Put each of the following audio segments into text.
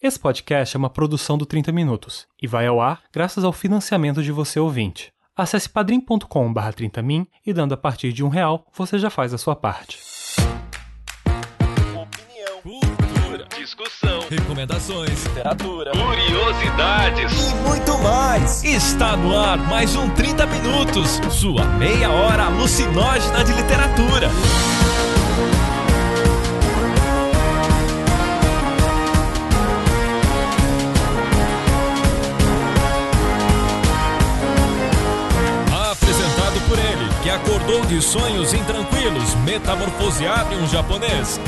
Esse podcast é uma produção do 30 Minutos e vai ao ar graças ao financiamento de você ouvinte. Acesse padrim.com.br 30min e dando a partir de um real, você já faz a sua parte. Opinião, cultura, discussão, recomendações, literatura, curiosidades e muito mais. Está no ar mais um 30 Minutos, sua meia hora alucinógena de literatura. Acordou de sonhos intranquilos, metamorfoseado em um japonês,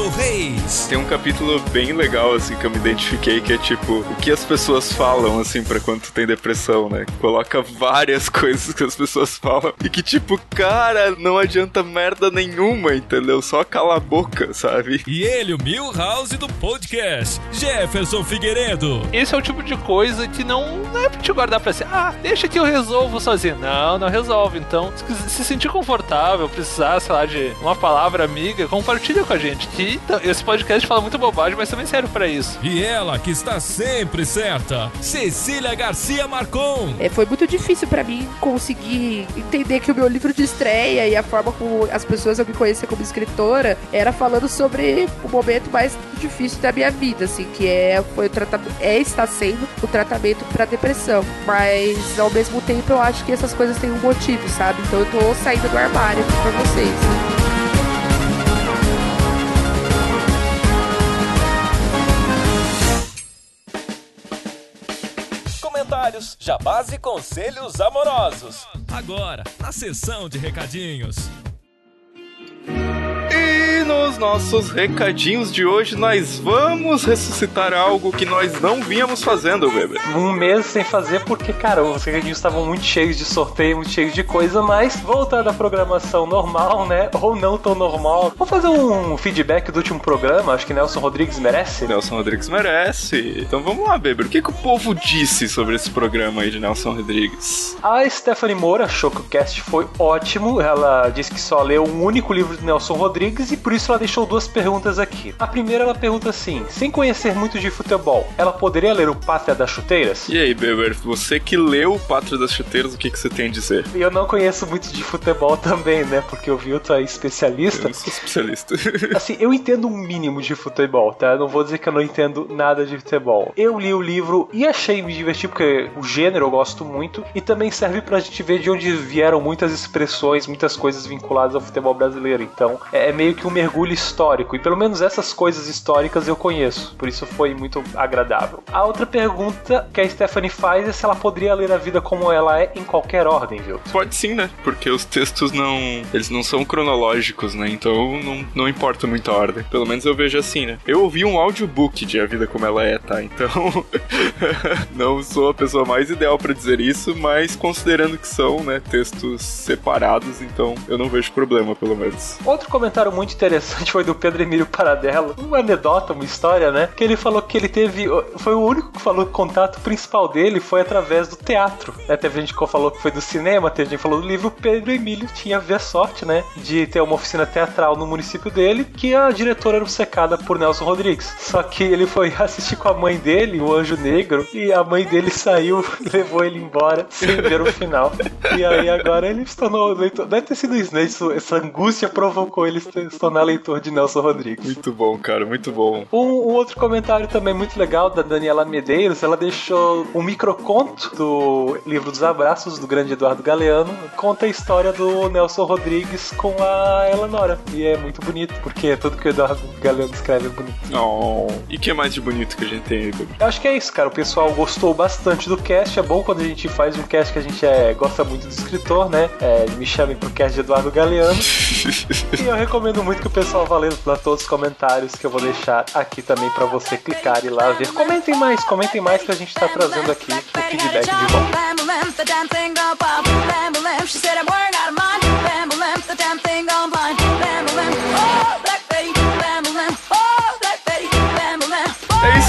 Reis. Tem um capítulo bem legal, assim, que eu me identifiquei, que é tipo, o que as pessoas falam, assim, pra quando tu tem depressão, né? Coloca várias coisas que as pessoas falam e que, tipo, cara, não adianta merda nenhuma, entendeu? Só cala a boca, sabe? E ele, o Milhouse do podcast, Jefferson Figueiredo. Esse é o tipo de coisa que não, não é pra te guardar pra si. Ah, deixa que eu resolvo sozinho. Não, não resolve. Então, se sentir confortável, precisar, sei lá, de uma palavra amiga, compartilha com a gente. Que então, esse podcast fala muito bobagem, mas também serve para isso. E ela, que está sempre certa, Cecília Garcia Marcon. É, foi muito difícil para mim conseguir entender que o meu livro de estreia e a forma como as pessoas eu me conhecer como escritora era falando sobre o momento mais difícil da minha vida, assim, que é foi o tratamento, é está sendo o tratamento para depressão. Mas ao mesmo tempo eu acho que essas coisas têm um motivo, sabe? Então eu tô saindo do armário aqui pra vocês. Comentários, jabás e conselhos amorosos. Agora, na sessão de recadinhos. Nos nossos recadinhos de hoje, nós vamos ressuscitar algo que nós não vínhamos fazendo, Weber. Um mês sem fazer, porque, cara, os recadinhos estavam muito cheios de sorteio, muito cheios de coisa, mas voltando à programação normal, né? Ou não tão normal. Vamos fazer um feedback do último programa, acho que Nelson Rodrigues merece. Nelson Rodrigues merece. Então vamos lá, Weber. O que, que o povo disse sobre esse programa aí de Nelson Rodrigues? A Stephanie Moura achou que o cast foi ótimo. Ela disse que só leu um único livro de Nelson Rodrigues e por isso ela deixou duas perguntas aqui. A primeira ela pergunta assim: sem conhecer muito de futebol, ela poderia ler o Pátria das Chuteiras? E aí, Beber, você que leu o Pátria das Chuteiras, o que, que você tem a dizer? Eu não conheço muito de futebol também, né? Porque o Vilto é especialista. Eu sou especialista. assim, eu entendo um mínimo de futebol, tá? Eu não vou dizer que eu não entendo nada de futebol. Eu li o livro e achei me divertir porque o gênero eu gosto muito e também serve pra gente ver de onde vieram muitas expressões, muitas coisas vinculadas ao futebol brasileiro. Então, é é meio que um mergulho histórico. E pelo menos essas coisas históricas eu conheço. Por isso foi muito agradável. A outra pergunta que a Stephanie faz é se ela poderia ler a vida como ela é em qualquer ordem, viu? Pode sim, né? Porque os textos não. Eles não são cronológicos, né? Então não, não importa muito a ordem. Pelo menos eu vejo assim, né? Eu ouvi um audiobook de A Vida Como Ela É, tá? Então. não sou a pessoa mais ideal para dizer isso, mas considerando que são, né, textos separados, então eu não vejo problema, pelo menos. Outro comentário comentário muito interessante foi do Pedro Emílio Paradello. Uma anedota, uma história, né? Que ele falou que ele teve. Foi o único que falou que o contato principal dele foi através do teatro. Né? Teve gente que falou que foi do cinema, teve gente que falou do livro. Pedro Emílio tinha a sorte, né? De ter uma oficina teatral no município dele, que a diretora era obcecada por Nelson Rodrigues. Só que ele foi assistir com a mãe dele, o Anjo Negro, e a mãe dele saiu, levou ele embora sem ver o final. E aí agora ele se tornou. Deve ter sido isso, né? Isso, essa angústia provocou ele se tornar leitor de Nelson Rodrigues. Muito bom, cara, muito bom. Um, um, outro comentário também muito legal da Daniela Medeiros, ela deixou um microconto do livro dos abraços do grande Eduardo Galeano, conta a história do Nelson Rodrigues com a Eleonora. E é muito bonito, porque tudo que o Eduardo Galeano escreve é bonito. Oh, e o que mais de bonito que a gente tem aí, Eu acho que é isso, cara. O pessoal gostou bastante do cast. É bom quando a gente faz um cast que a gente é, gosta muito do escritor, né? É, me chamem pro cast de Eduardo Galeano. e eu recomendo muito que o pessoal vá lendo lá todos os comentários que eu vou deixar aqui também para você clicar e lá ver. Comentem mais, comentem mais que a gente tá trazendo aqui o feedback de volta. É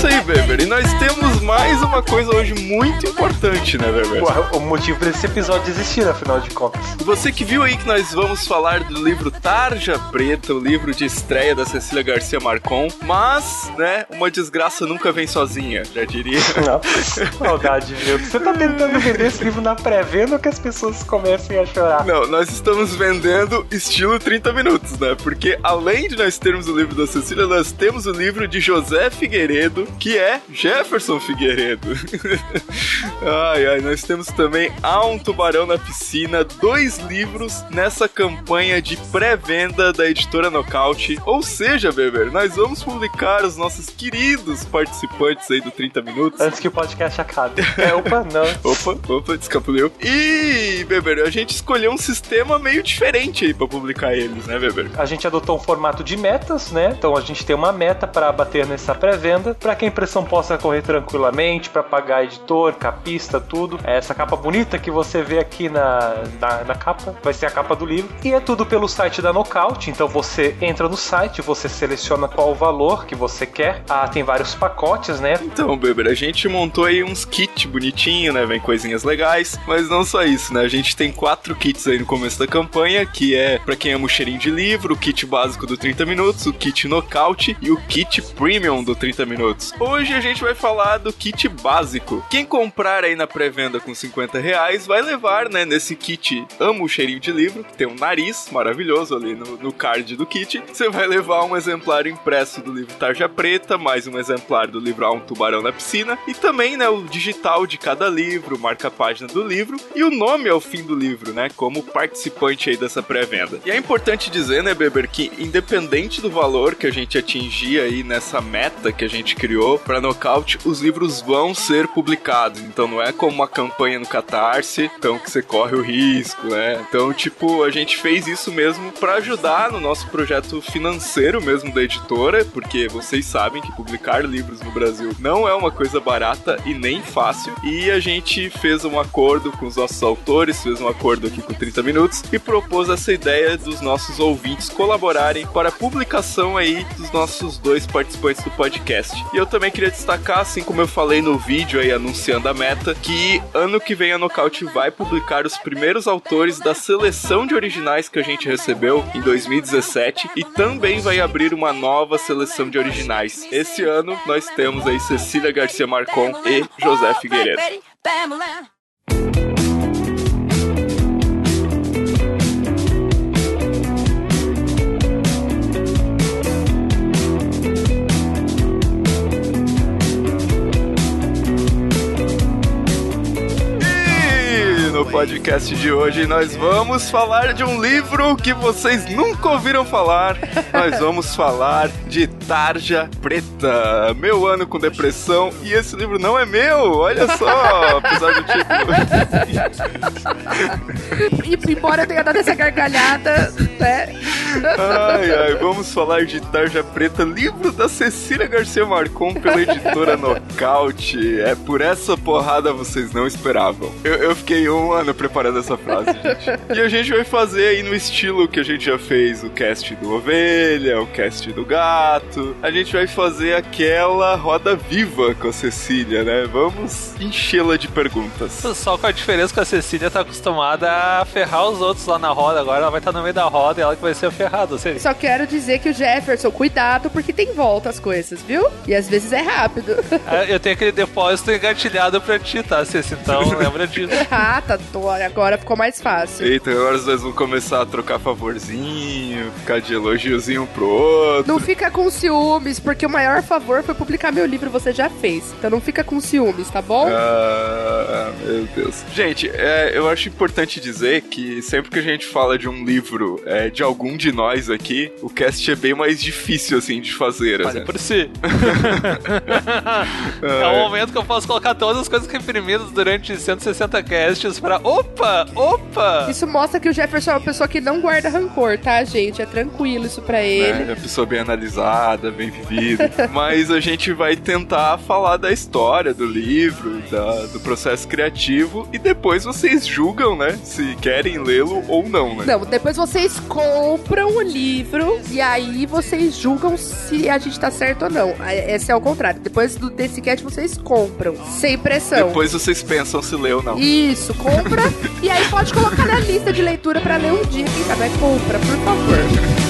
isso aí, Weber. E nós temos mais uma coisa hoje muito importante, né, Weber? O, o motivo desse episódio existir, afinal de contas. Você que viu aí que nós vamos falar do livro Tarja Preta, o livro de estreia da Cecília Garcia Marcon, mas, né, uma desgraça nunca vem sozinha, já diria. Nossa, saudade, viu? Você tá tentando vender esse livro na pré-venda ou que as pessoas comecem a chorar? Não, nós estamos vendendo estilo 30 minutos, né? Porque além de nós termos o livro da Cecília, nós temos o livro de José Figueiredo, que é Jefferson Figueiredo. ai, ai, nós temos também Há um Tubarão na Piscina, dois livros nessa campanha de pré-venda da editora Nocaute. Ou seja, Beber, nós vamos publicar os nossos queridos participantes aí do 30 minutos. Antes que o podcast acabe. É, opa, não. Opa, opa, descapuliu. E, Beber, a gente escolheu um sistema meio diferente aí pra publicar eles, né, Beber? A gente adotou um formato de metas, né? Então a gente tem uma meta para bater nessa pré-venda, para que a impressão possa correr tranquilamente, para pagar editor, capista, tudo. É Essa capa bonita que você vê aqui na, na, na capa vai ser a capa do livro. E é tudo pelo site da Knockout. Então você entra no site, você seleciona qual o valor que você quer. Ah, tem vários pacotes, né? Então, Beber, a gente montou aí uns kits bonitinhos, né? Vem coisinhas legais. Mas não só isso, né? A gente tem quatro kits aí no começo da campanha, que é pra quem ama o cheirinho de livro, o kit básico do 30 minutos, o kit nocaute e o kit premium do 30 minutos. Hoje a gente vai falar do kit básico. Quem comprar aí na pré-venda com 50 reais vai levar, né, nesse kit Amo o cheirinho de livro, que tem um nariz maravilhoso ali no, no card do kit. Você vai levar um exemplar impresso do livro Tarja Preta, mais um exemplar do livro Há um Tubarão na Piscina, e também, né, o digital de cada livro, marca a página do livro e o nome ao fim do livro, né, como participante aí dessa pré-venda. E é importante dizer, né, Beber, que independente do valor que a gente atingir aí nessa meta que a gente criou para Knockout, os livros vão ser publicados. Então não é como uma campanha no Catarse, então que você corre o risco, né? Então, tipo, a gente fez isso mesmo para ajudar no nosso projeto financeiro mesmo da editora, porque vocês sabem que publicar livros no Brasil não é uma coisa barata e nem fácil. E a gente fez um acordo com os nossos autores, fez um acordo aqui com 30 minutos e propôs essa ideia dos nossos ouvintes colaborarem para a publicação aí dos nossos dois participantes do podcast. E eu também queria destacar, assim como eu falei no vídeo aí anunciando a meta, que ano que vem a Nocaute vai publicar os primeiros autores da seleção de originais que a gente recebeu em 2017 e também vai abrir uma nova seleção de originais. Esse ano nós temos aí Cecília Garcia Marcon e José Figueiredo. No podcast de hoje nós vamos falar de um livro que vocês nunca ouviram falar. Nós vamos falar de Tarja Preta, Meu Ano com Depressão. E esse livro não é meu, olha só, apesar do título. E embora eu tenha dado essa gargalhada, né? Ai, ai, vamos falar de Tarja Preta, livro da Cecília Garcia Marcon pela editora Nocaute. É por essa porrada vocês não esperavam. Eu, eu fiquei um ano preparando essa frase, gente. E a gente vai fazer aí no estilo que a gente já fez o cast do Ovelha, o cast do Gato. A gente vai fazer aquela roda viva com a Cecília, né? Vamos enchê-la de perguntas. Só com a diferença que a Cecília tá acostumada a ferrar os outros lá na roda, agora ela vai estar no meio da roda e ela que vai ser ferrada. Você... Só quero dizer que o Jefferson, cuidado, porque tem volta as coisas, viu? E às vezes é rápido. É, Eu tenho aquele depósito engatilhado pra ti, tá, Ceci? Então lembra disso. ah, tá. Tô- Agora ficou mais fácil. Eita, agora os dois vão começar a trocar favorzinho, ficar de elogiozinho um pro outro. Não fica com ciúmes, porque o maior favor foi publicar meu livro, você já fez. Então não fica com ciúmes, tá bom? Ah, meu Deus. Gente, é, eu acho importante dizer que sempre que a gente fala de um livro é, de algum de nós aqui, o cast é bem mais difícil, assim, de fazer. Fale assim. por si. é o momento que eu posso colocar todas as coisas reprimidas durante 160 casts pra. Opa! Opa! Isso mostra que o Jefferson é uma pessoa que não guarda rancor, tá, gente? É tranquilo isso pra ele. É, a pessoa bem analisada. bem vivida. Mas a gente vai tentar falar da história do livro, da- do processo criativo e depois vocês julgam, né? Se querem lê-lo ou não, né? Não, depois vocês compram o livro e aí vocês julgam se a gente tá certo ou não. É- Esse é o contrário. Depois do, desse cast vocês compram, sem pressão. Depois vocês pensam se lê ou não. Isso, compra e aí pode colocar na lista de leitura pra ler um dia. Quem sabe compra, por favor.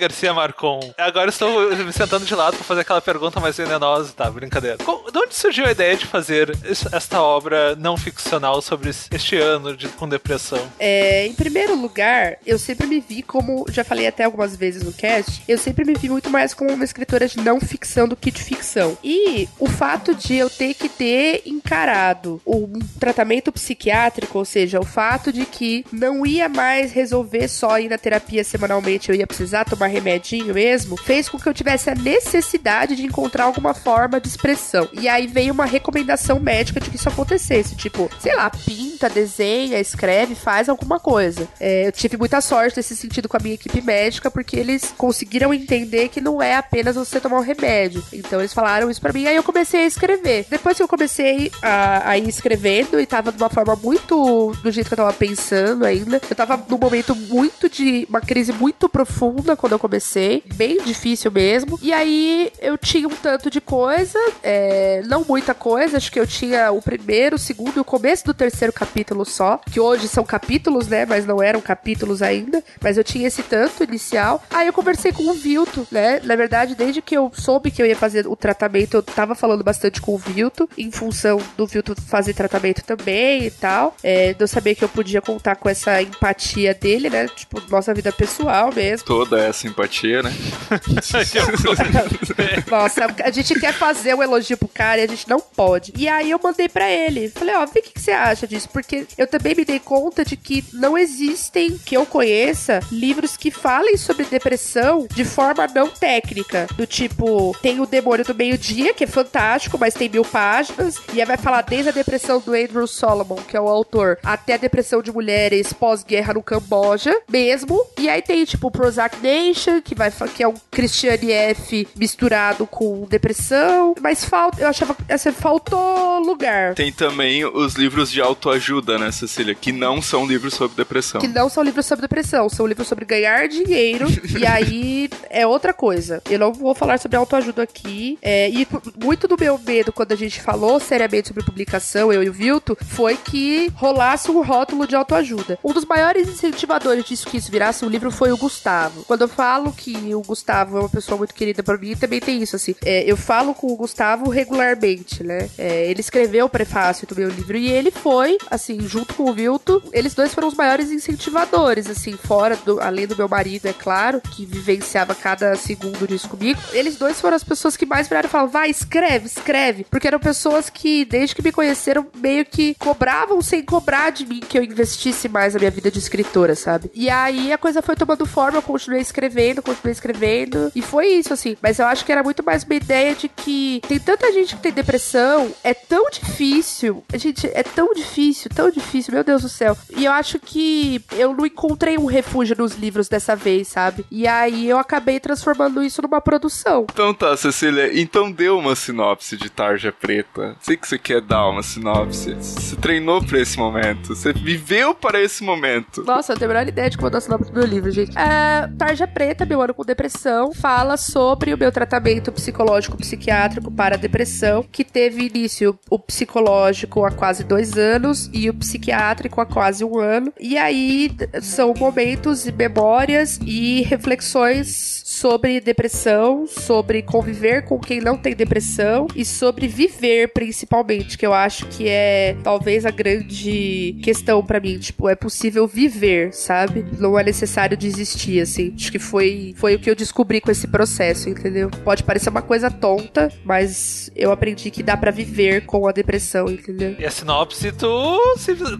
Garcia Marcon. Agora estou me sentando de lado para fazer aquela pergunta mais venenosa, tá? Brincadeira. De onde surgiu a ideia de fazer es- esta obra não ficcional sobre es- este ano de- com depressão? É, em primeiro lugar, eu sempre me vi como, já falei até algumas vezes no cast, eu sempre me vi muito mais como uma escritora de não ficção do que de ficção. E o fato de eu ter que ter encarado um tratamento psiquiátrico, ou seja, o fato de que não ia mais resolver só ir na terapia semanalmente, eu ia precisar tomar remedinho mesmo, fez com que eu tivesse a necessidade de encontrar alguma forma de expressão. E aí veio uma recomendação médica de que isso acontecesse. Tipo, sei lá, pinta, desenha, escreve, faz alguma coisa. É, eu tive muita sorte nesse sentido com a minha equipe médica, porque eles conseguiram entender que não é apenas você tomar um remédio. Então eles falaram isso pra mim, aí eu comecei a escrever. Depois que eu comecei a, a ir escrevendo e tava de uma forma muito do jeito que eu tava pensando ainda, eu tava num momento muito de uma crise muito profunda quando eu comecei, bem difícil mesmo. E aí eu tinha um tanto de coisa, é, não muita coisa, acho que eu tinha o primeiro, o segundo e o começo do terceiro capítulo só, que hoje são capítulos, né, mas não eram capítulos ainda, mas eu tinha esse tanto inicial. Aí eu conversei com o Vilto, né, na verdade, desde que eu soube que eu ia fazer o tratamento, eu tava falando bastante com o Vilto, em função do Vilto fazer tratamento também e tal, é, de eu saber que eu podia contar com essa empatia dele, né, tipo, nossa vida pessoal mesmo. Toda essa empatia, né? Nossa, a gente quer fazer um elogio pro cara e a gente não pode. E aí eu mandei pra ele. Falei, ó, vê o que, que você acha disso. Porque eu também me dei conta de que não existem, que eu conheça, livros que falem sobre depressão de forma não técnica. Do tipo, tem o Demônio do Meio-Dia, que é fantástico, mas tem mil páginas. E aí vai falar desde a depressão do Andrew Solomon, que é o autor, até a depressão de mulheres pós-guerra no Camboja, mesmo. E aí tem, tipo, Prozac Nation, que, vai, que é um Christiane F misturado com depressão. Mas falta, eu achava, assim, faltou lugar. Tem também os livros de autoajuda, né, Cecília? Que não são livros sobre depressão. Que não são livros sobre depressão, são livros sobre ganhar dinheiro. e aí é outra coisa. Eu não vou falar sobre autoajuda aqui. É, e muito do meu medo quando a gente falou seriamente sobre publicação, eu e o Vilto, foi que rolasse um rótulo de autoajuda. Um dos maiores incentivadores disso que isso virasse um livro foi o Gustavo. Quando eu falo que o Gustavo é uma pessoa muito querida pra mim, também tem isso, assim. É, eu falo com o Gustavo regularmente, né? É, ele escreveu o prefácio do meu livro e ele foi, assim, junto com o Vilto, eles dois foram os maiores incentivadores, assim, fora do, além do meu marido, é claro, que vivenciava cada segundo disso comigo. Eles dois foram as pessoas que mais viraram e falaram, vai, escreve, escreve. Porque eram pessoas que, desde que me conheceram, meio que cobravam sem cobrar de mim que eu investisse mais na minha vida de escritora, sabe? E aí a coisa foi tomando forma, eu continuei escrevendo, continuei escrevendo, e foi isso, assim. Mas eu acho que era muito mais uma ideia de que tem tanta gente que tem depressão, é tão difícil, gente, é tão difícil, tão difícil, meu Deus do céu. E eu acho que eu não encontrei um refúgio nos livros dessa vez, sabe? E aí eu acabei transformando isso numa produção. Então tá, Cecília, então dê uma sinopse de Tarja Preta. Sei que você quer dar uma sinopse. Você treinou pra esse momento. Você viveu para esse momento. Nossa, eu tenho a menor ideia de como eu dou sinopse do meu livro, gente. É, Tarja Preta, meu ano com depressão, fala sobre o meu tratamento psicológico psiquiátrico para depressão, que teve início o psicológico há quase dois anos e o psiquiátrico há quase um ano. E aí são momentos e memórias e reflexões sobre depressão, sobre conviver com quem não tem depressão e sobre viver, principalmente, que eu acho que é talvez a grande questão pra mim. Tipo, é possível viver, sabe? Não é necessário desistir, assim. Acho que foi, foi o que eu descobri com esse processo, entendeu? Pode parecer uma coisa tonta, mas eu aprendi que dá pra viver com a depressão, entendeu? E a sinopse, tu,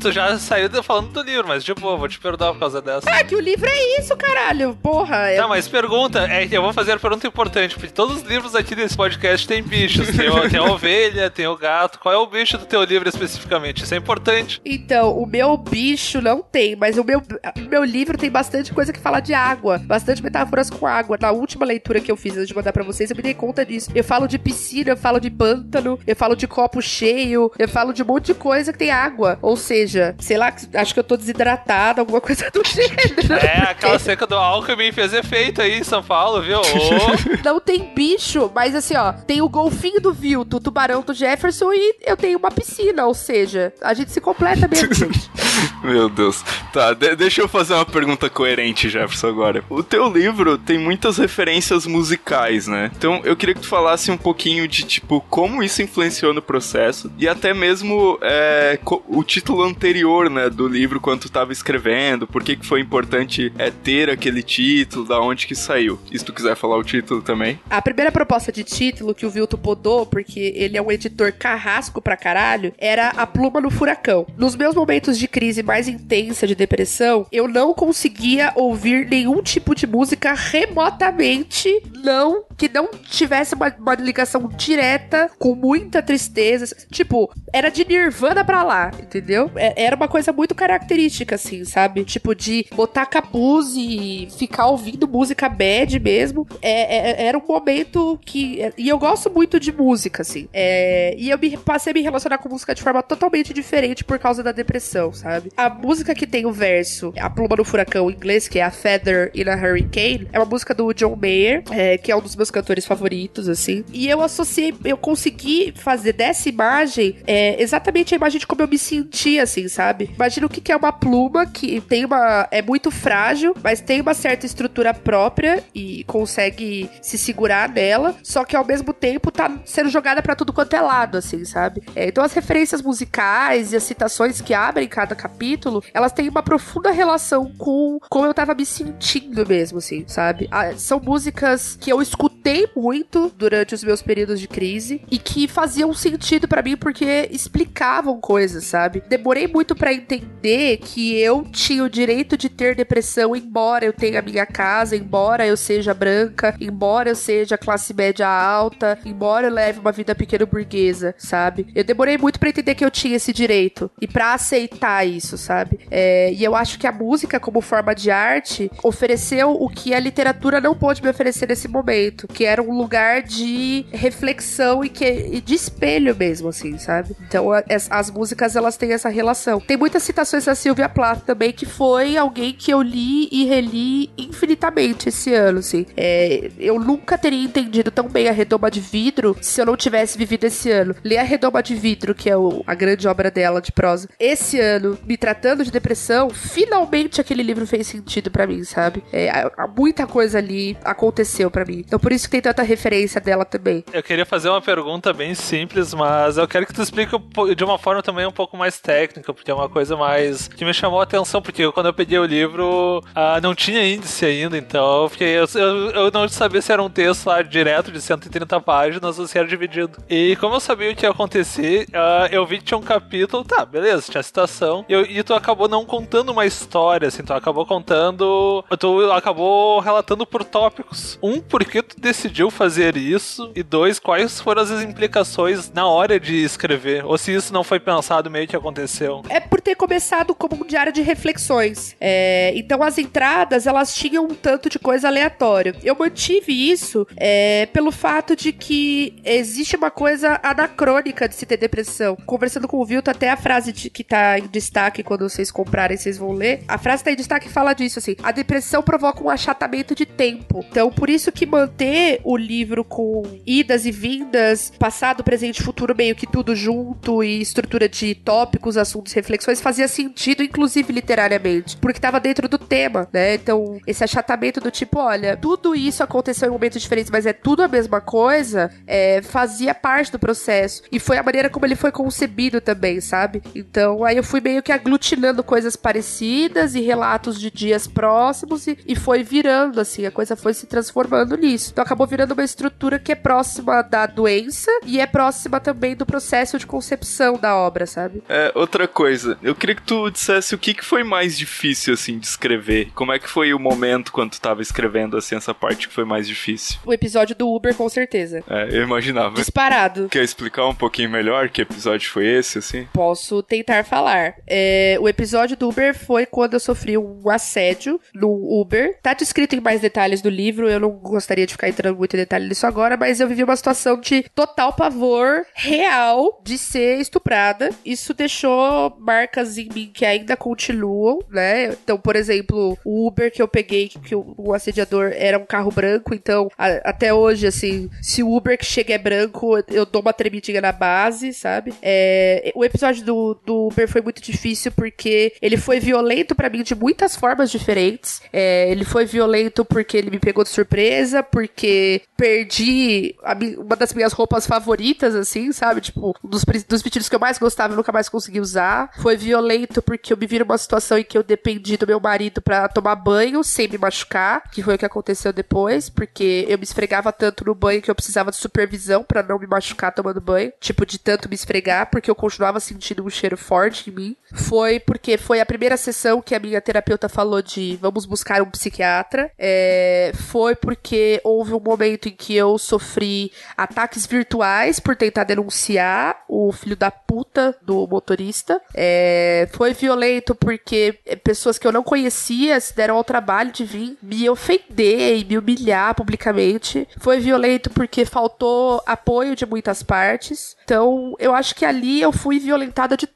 tu já saiu falando do livro, mas de boa, vou te perdoar por causa dessa. Ah, que o livro é isso, caralho. Porra. É... Tá, mas pergunta, é, eu vou fazer a pergunta importante, porque todos os livros aqui desse podcast têm bichos. Tem, tem a ovelha, tem o gato. Qual é o bicho do teu livro especificamente? Isso é importante. Então, o meu bicho não tem, mas o meu, o meu livro tem bastante coisa que fala de água, bastante metáforas com água. Na última leitura que eu fiz antes de mandar pra vocês, eu me dei conta disso. Eu falo de piscina, eu falo de pântano, eu falo de copo cheio, eu falo de um monte de coisa que tem água. Ou seja, sei lá, acho que eu tô desidratada, alguma coisa do gênero. É, aquela seca do Alckmin fez efeito aí em São Paulo, viu? Oh. Não tem bicho, mas assim, ó, tem o golfinho do Vilto, o tubarão do Jefferson e eu tenho uma piscina, ou seja, a gente se completa mesmo. Meu Deus. Tá, de deixa eu fazer uma pergunta coerente, Jefferson, agora. O teu livro tem muitas referências musicais, né? Então eu queria que tu falasse um pouquinho de, tipo, como isso influenciou no processo e até mesmo é, o título anterior, né, do livro quando tu tava escrevendo, por que que foi importante é, ter aquele título, da onde que saiu. Se tu quiser falar o título também. A primeira proposta de título que o Vilto podou, porque ele é um editor carrasco pra caralho, era A Pluma no Furacão. Nos meus momentos de crise mais intensa de depressão, eu não conseguia ouvir nenhum tipo de música remotamente não que não tivesse uma, uma ligação direta com muita tristeza. Tipo, era de Nirvana pra lá, entendeu? É, era uma coisa muito característica, assim, sabe? Tipo, de botar capuz e ficar ouvindo música bad mesmo. É, é, era um momento que. E eu gosto muito de música, assim. É, e eu me, passei a me relacionar com música de forma totalmente diferente por causa da depressão, sabe? A música que tem o verso, A Pluma no Furacão em inglês, que é a Feather in a Hurricane, é uma música do John Mayer, é, que é um dos meus cantores favoritos, assim. E eu associei, eu consegui fazer dessa imagem é, exatamente a imagem de como eu me sentia, assim, sabe? Imagina o que, que é uma pluma que tem uma. é muito frágil, mas tem uma certa estrutura própria e consegue se segurar nela, só que ao mesmo tempo tá sendo jogada para tudo quanto é lado, assim, sabe? É, então as referências musicais e as citações que abrem cada capítulo, elas têm uma profunda relação com como eu tava me sentindo mesmo, assim, sabe? Ah, são músicas que eu escutei muito durante os meus períodos de crise e que faziam sentido para mim porque explicavam coisas, sabe? Demorei muito para entender que eu tinha o direito de ter depressão, embora eu tenha a minha casa, embora eu seja branca, embora eu seja classe média alta, embora eu leve uma vida pequena burguesa, sabe? Eu demorei muito para entender que eu tinha esse direito e para aceitar isso, sabe? É, e eu acho que a música, como forma de arte, ofereceu o que a literatura não pôde me oferecer nesse momento, que era um lugar de reflexão e, que, e de espelho mesmo, assim, sabe? Então as, as, músicas elas têm essa relação. Tem muitas citações da Sylvia Plath também, que foi alguém que eu li e reli infinitamente esse ano, assim. É, eu nunca teria entendido tão bem a Redoma de Vidro se eu não tivesse vivido esse ano. Ler a Redoma de Vidro, que é o, a grande obra dela de prosa, esse ano, me tratando de depressão, finalmente aquele livro fez sentido para mim, sabe? É, muita coisa ali aconteceu para mim. Então por isso que tem tanta referência dela também. Eu queria fazer uma pergunta bem simples, mas eu quero que tu explique de uma forma também um pouco mais técnica, porque é uma coisa mais que me chamou a atenção, porque quando eu peguei o livro, ah, não tinha índice ainda, então eu, fiquei, eu, eu, eu não sabia se era um texto lá direto de 130 páginas ou se era dividido. E como eu sabia o que ia acontecer, uh, eu vi que tinha um capítulo, tá, beleza, tinha citação, e, eu, e tu acabou não contando uma história, assim, tu acabou contando, tu acabou relatando por tópicos. Um, por que tu decidiu fazer isso, e dois, quais foram as implicações na hora de escrever, ou se isso não foi pensado meio que aconteceu. É por ter começado como um diário de reflexões. É, então as entradas, elas tinham um tanto de coisa aleatória. Eu mantive isso é, pelo fato de que existe uma coisa anacrônica de se ter depressão. Conversando com o Vilto, até a frase de, que tá em destaque quando vocês comprarem, vocês vão ler. A frase tá em destaque e fala disso, assim. A depressão provoca um achatamento de tempo. Então, por isso que manter o livro com idas e vindas, passado, presente e futuro, meio que tudo junto, e estrutura de tópicos, assuntos, reflexões, fazia sentido, inclusive literariamente, porque estava dentro do tema, né? Então, esse achatamento do tipo, olha, tudo isso aconteceu em momentos diferentes, mas é tudo a mesma coisa, é, fazia parte do processo. E foi a maneira como ele foi concebido também, sabe? Então, aí eu fui meio que aglutinando coisas parecidas e relatos de dias próximos e, e foi virando, assim, a coisa foi se transformando nisso. Então, acabou virando uma estrutura que é próxima da doença e é próxima também do processo de concepção da obra, sabe? É, outra coisa, eu queria que tu dissesse o que, que foi mais difícil, assim, de escrever. Como é que foi o momento quando tu tava escrevendo, assim, essa parte que foi mais difícil? O episódio do Uber, com certeza. É, eu imaginava. Disparado. Quer explicar um pouquinho melhor que episódio foi esse, assim? Posso tentar falar. É, o episódio do Uber foi quando eu sofri um assédio no Uber. Tá descrito em mais detalhes do livro, eu não gostaria de ficar entrando muito em detalhe nisso agora, mas eu vivi uma situação de total pavor real de ser estuprada. Isso deixou marcas em mim que ainda continuam, né? Então, por exemplo, o Uber que eu peguei, que o, o assediador era um carro branco, então a- até hoje, assim, se o Uber que chega é branco, eu dou uma tremidinha na base, sabe? É, o episódio do, do Uber foi muito difícil porque ele foi violento pra mim de muitas formas diferentes. É, ele foi violento porque ele me pegou de surpresa, porque perdi a uma das minhas roupas favoritas, assim, sabe? Tipo, um dos, dos vestidos que eu mais gostava eu nunca mais consegui usar. Foi violento porque eu me vi numa situação em que eu dependi do meu marido pra tomar banho sem me machucar, que foi o que aconteceu depois, porque eu me esfregava tanto no banho que eu precisava de supervisão pra não me machucar tomando banho, tipo, de tanto me esfregar, porque eu continuava sentindo um cheiro forte em mim. Foi porque foi a primeira sessão que a minha terapeuta falou de vamos buscar um psiquiatra. É, foi porque houve um momento em que eu sofri ataques virtuais por tentar denunciar o filho da puta do motorista. É, foi violento porque pessoas que eu não conhecia se deram ao trabalho de vir me ofender e me humilhar publicamente. Foi violento porque faltou apoio de muitas partes. Então, eu acho que ali eu fui violentada de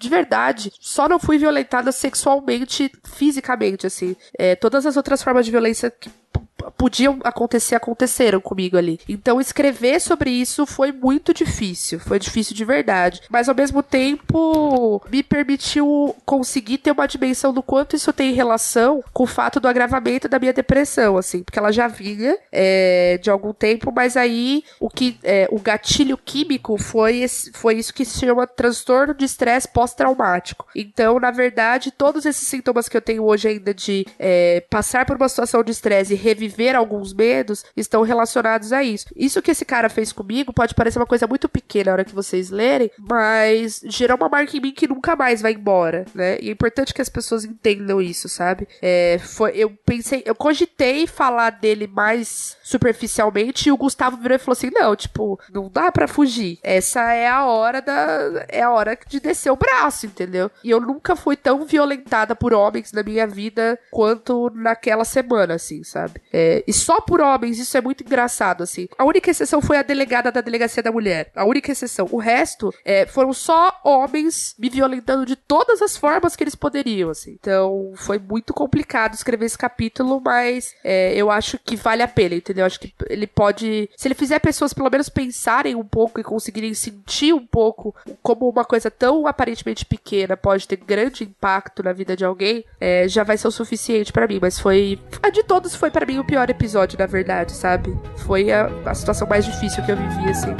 de verdade, só não fui violentada sexualmente, fisicamente, assim. É, todas as outras formas de violência que podiam acontecer, aconteceram comigo ali. Então, escrever sobre isso foi muito difícil. Foi difícil de verdade. Mas, ao mesmo tempo, me permitiu conseguir ter uma dimensão do quanto isso tem relação com o fato do agravamento da minha depressão, assim. Porque ela já vinha é, de algum tempo, mas aí o que é, o gatilho químico foi, esse- foi isso que se chama transtorno de estresse pós-traumático. Então, na verdade, todos esses sintomas que eu tenho hoje ainda de é, passar por uma situação de estresse e reviver alguns medos estão relacionados a isso. Isso que esse cara fez comigo pode parecer uma coisa muito pequena na hora que vocês lerem, mas gerou uma marca em mim que nunca mais vai embora, né? E é importante que as pessoas entendam isso, sabe? É, foi, eu pensei, eu cogitei falar dele mais superficialmente e o Gustavo virou e falou assim: não, tipo, não dá pra fugir. Essa é a hora da. É a hora de descer o braço, entendeu? E eu nunca fui tão violentada por homens na minha vida quanto naquela semana, assim, sabe? É, e só por homens, isso é muito engraçado, assim. A única exceção foi a delegada da delegacia da mulher. A única exceção. O resto é, foram só homens me violentando de todas as formas que eles poderiam, assim. Então, foi muito complicado escrever esse capítulo, mas é, eu acho que vale a pena, entendeu? Eu acho que ele pode. Se ele fizer pessoas pelo menos pensarem um pouco e conseguirem sentir um pouco como uma coisa tão aparentemente pequena pode ter grande impacto na vida de alguém, é, já vai ser o suficiente pra mim. Mas foi. A de todos foi pra mim o pior episódio, na verdade, sabe? Foi a, a situação mais difícil que eu vivi, assim.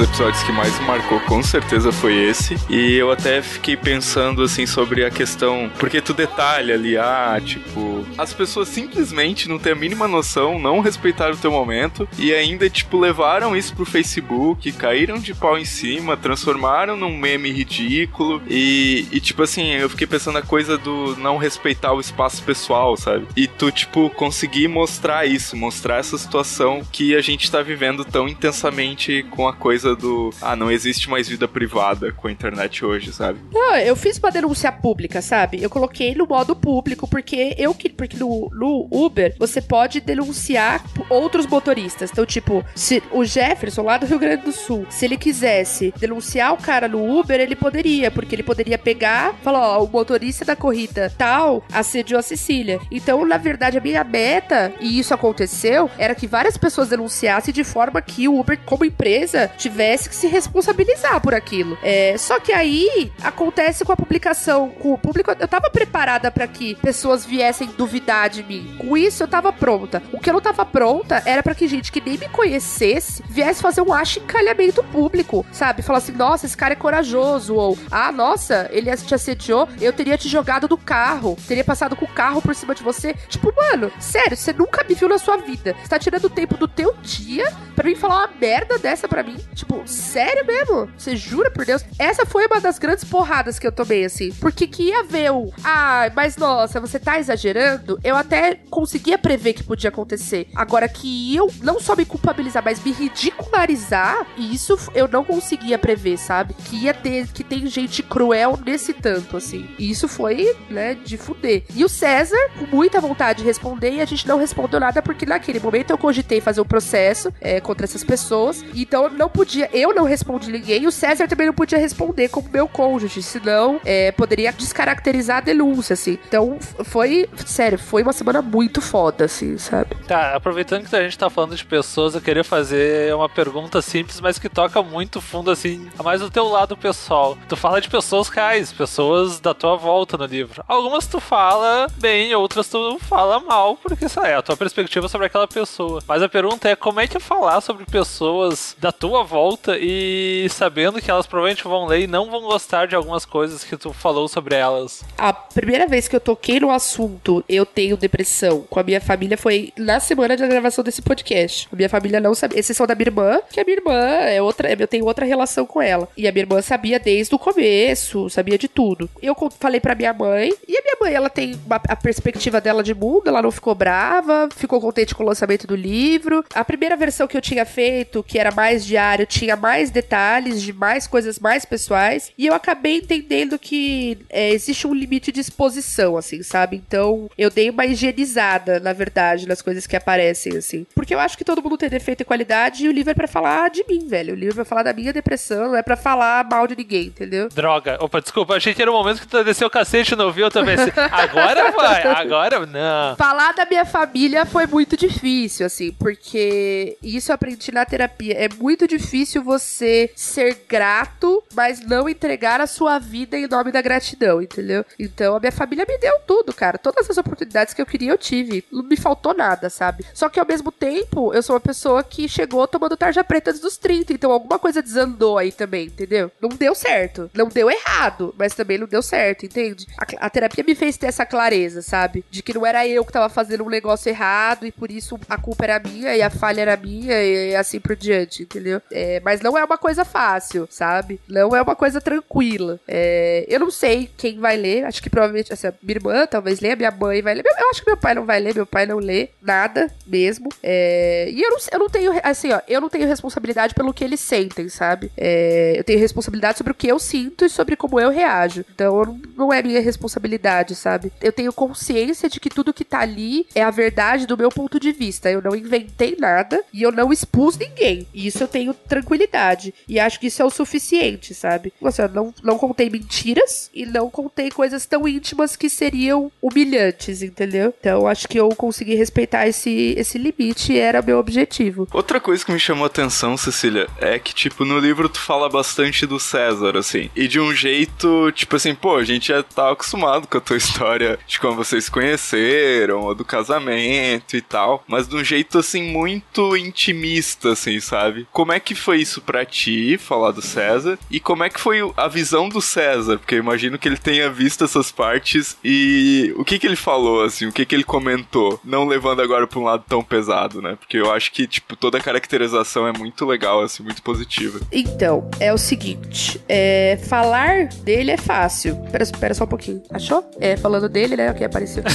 Episódios que mais marcou com certeza foi esse. E eu até fiquei pensando assim sobre a questão. Porque tu detalha ali, ah, tipo, as pessoas simplesmente não têm a mínima noção, não respeitaram o teu momento e ainda, tipo, levaram isso pro Facebook, caíram de pau em cima, transformaram num meme ridículo. E, e tipo assim, eu fiquei pensando na coisa do não respeitar o espaço pessoal, sabe? E tu, tipo, conseguir mostrar isso, mostrar essa situação que a gente tá vivendo tão intensamente com a coisa do do. Ah, não existe mais vida privada com a internet hoje, sabe? Não, eu fiz uma denúncia pública, sabe? Eu coloquei no modo público, porque eu que. Porque no, no Uber você pode denunciar outros motoristas. Então, tipo, se o Jefferson, lá do Rio Grande do Sul, se ele quisesse denunciar o cara no Uber, ele poderia, porque ele poderia pegar, falar, ó, o motorista da corrida tal assediou a Cecília. Então, na verdade, a minha meta, e isso aconteceu, era que várias pessoas denunciassem de forma que o Uber, como empresa, tivesse que se responsabilizar por aquilo. É, só que aí acontece com a publicação, com o público. Eu tava preparada para que pessoas viessem duvidar de mim. Com isso, eu tava pronta. O que eu não tava pronta era para que gente que nem me conhecesse viesse fazer um achincalhamento público, sabe? Falar assim, nossa, esse cara é corajoso, ou ah, nossa, ele te assediou, eu teria te jogado do carro, teria passado com o carro por cima de você. Tipo, mano, sério, você nunca me viu na sua vida. Você tá tirando o tempo do teu dia pra mim falar uma merda dessa pra mim? Tipo, sério mesmo? Você jura por Deus? Essa foi uma das grandes porradas que eu tomei, assim. Porque que ia ver o. Ah, mas nossa, você tá exagerando? Eu até conseguia prever que podia acontecer. Agora que eu não só me culpabilizar, mas me ridicularizar, isso eu não conseguia prever, sabe? Que ia ter. Que tem gente cruel nesse tanto, assim. E isso foi, né, de fuder. E o César, com muita vontade de responder, e a gente não respondeu nada porque naquele momento eu cogitei fazer um processo é, contra essas pessoas. Então eu não podia, eu não respondi ninguém, o César também não podia responder como meu cônjuge, senão é, poderia descaracterizar a denúncia, assim. Então foi, sério, foi uma semana muito foda, assim, sabe? Tá, aproveitando que a gente tá falando de pessoas, eu queria fazer uma pergunta simples, mas que toca muito fundo, assim, mais do teu lado pessoal. Tu fala de pessoas reais, pessoas da tua volta no livro. Algumas tu fala bem, outras tu fala mal, porque lá, é a tua perspectiva sobre aquela pessoa. Mas a pergunta é como é que é falar sobre pessoas da tua volta e sabendo que elas provavelmente vão ler e não vão gostar de algumas coisas que tu falou sobre elas. A primeira vez que eu toquei no assunto, eu tenho depressão com a minha família foi na semana da gravação desse podcast. A minha família não sabia, exceção da minha irmã, que a minha irmã é outra, eu tenho outra relação com ela. E a minha irmã sabia desde o começo, sabia de tudo. Eu falei pra minha mãe, e a minha mãe, ela tem uma, a perspectiva dela de mundo, ela não ficou brava, ficou contente com o lançamento do livro. A primeira versão que eu tinha feito, que era mais diário, tinha mais detalhes, de mais coisas mais pessoais. E eu acabei entendendo que é, existe um limite de exposição, assim, sabe? Então eu dei uma higienizada, na verdade, nas coisas que aparecem, assim. Porque eu acho que todo mundo tem defeito e qualidade e o livro é pra falar de mim, velho. O livro é pra falar da minha depressão, não é pra falar mal de ninguém, entendeu? Droga. Opa, desculpa, achei que era o momento que tu desceu o cacete e não viu também. Agora vai, agora não. Falar da minha família foi muito difícil, assim, porque isso eu aprendi na terapia. É muito difícil você ser grato, mas não entregar a sua vida em nome da gratidão, entendeu? Então a minha família me deu tudo, cara. Todas as oportunidades que eu queria eu tive. Não me faltou nada, sabe? Só que ao mesmo tempo, eu sou uma pessoa que chegou tomando tarja preta antes dos 30, então alguma coisa desandou aí também, entendeu? Não deu certo. Não deu errado, mas também não deu certo, entende? A, a terapia me fez ter essa clareza, sabe? De que não era eu que tava fazendo um negócio errado e por isso a culpa era minha e a falha era minha e assim por diante, entendeu? É, mas não é uma coisa fácil, sabe? Não é uma coisa tranquila. É, eu não sei quem vai ler, acho que provavelmente, assim, minha irmã talvez leia, minha mãe vai ler. Eu acho que meu pai não vai ler, meu pai não lê nada mesmo. É, e eu não, eu não tenho, assim, ó, eu não tenho responsabilidade pelo que eles sentem, sabe? É, eu tenho responsabilidade sobre o que eu sinto e sobre como eu reajo. Então não, é minha responsabilidade, sabe? Eu tenho consciência de que tudo que tá ali é a verdade do meu ponto de vista. Eu não inventei nada e eu não expus ninguém. E isso eu tenho tranquilidade. E acho que isso é o suficiente, sabe? Assim, eu não, não contei mentiras e não contei coisas tão íntimas que seriam humilhantes, entendeu? Então acho que eu consegui respeitar esse, esse limite era meu objetivo. Outra coisa que me chamou a atenção, Cecília, é que, tipo, no livro tu fala bastante do César, assim. E de um jeito, tipo assim, pô, a gente já tá acostumado com a tua história de como vocês conheceram, ou do casamento e tal. Mas de um jeito, assim, muito intimista, assim, sabe? Como é que foi isso pra ti, falar do César? E como é que foi a visão do César? Porque eu imagino que ele tenha visto essas partes e o que que ele falou, assim, o que que ele comentou? Não levando agora pra um lado tão pesado, né? Porque eu acho que, tipo, toda a caracterização é muito legal, assim, muito positiva. Então, é o seguinte: é, falar dele é fácil. Pera, pera só um pouquinho. Achou? É, falando dele, né? O que apareceu.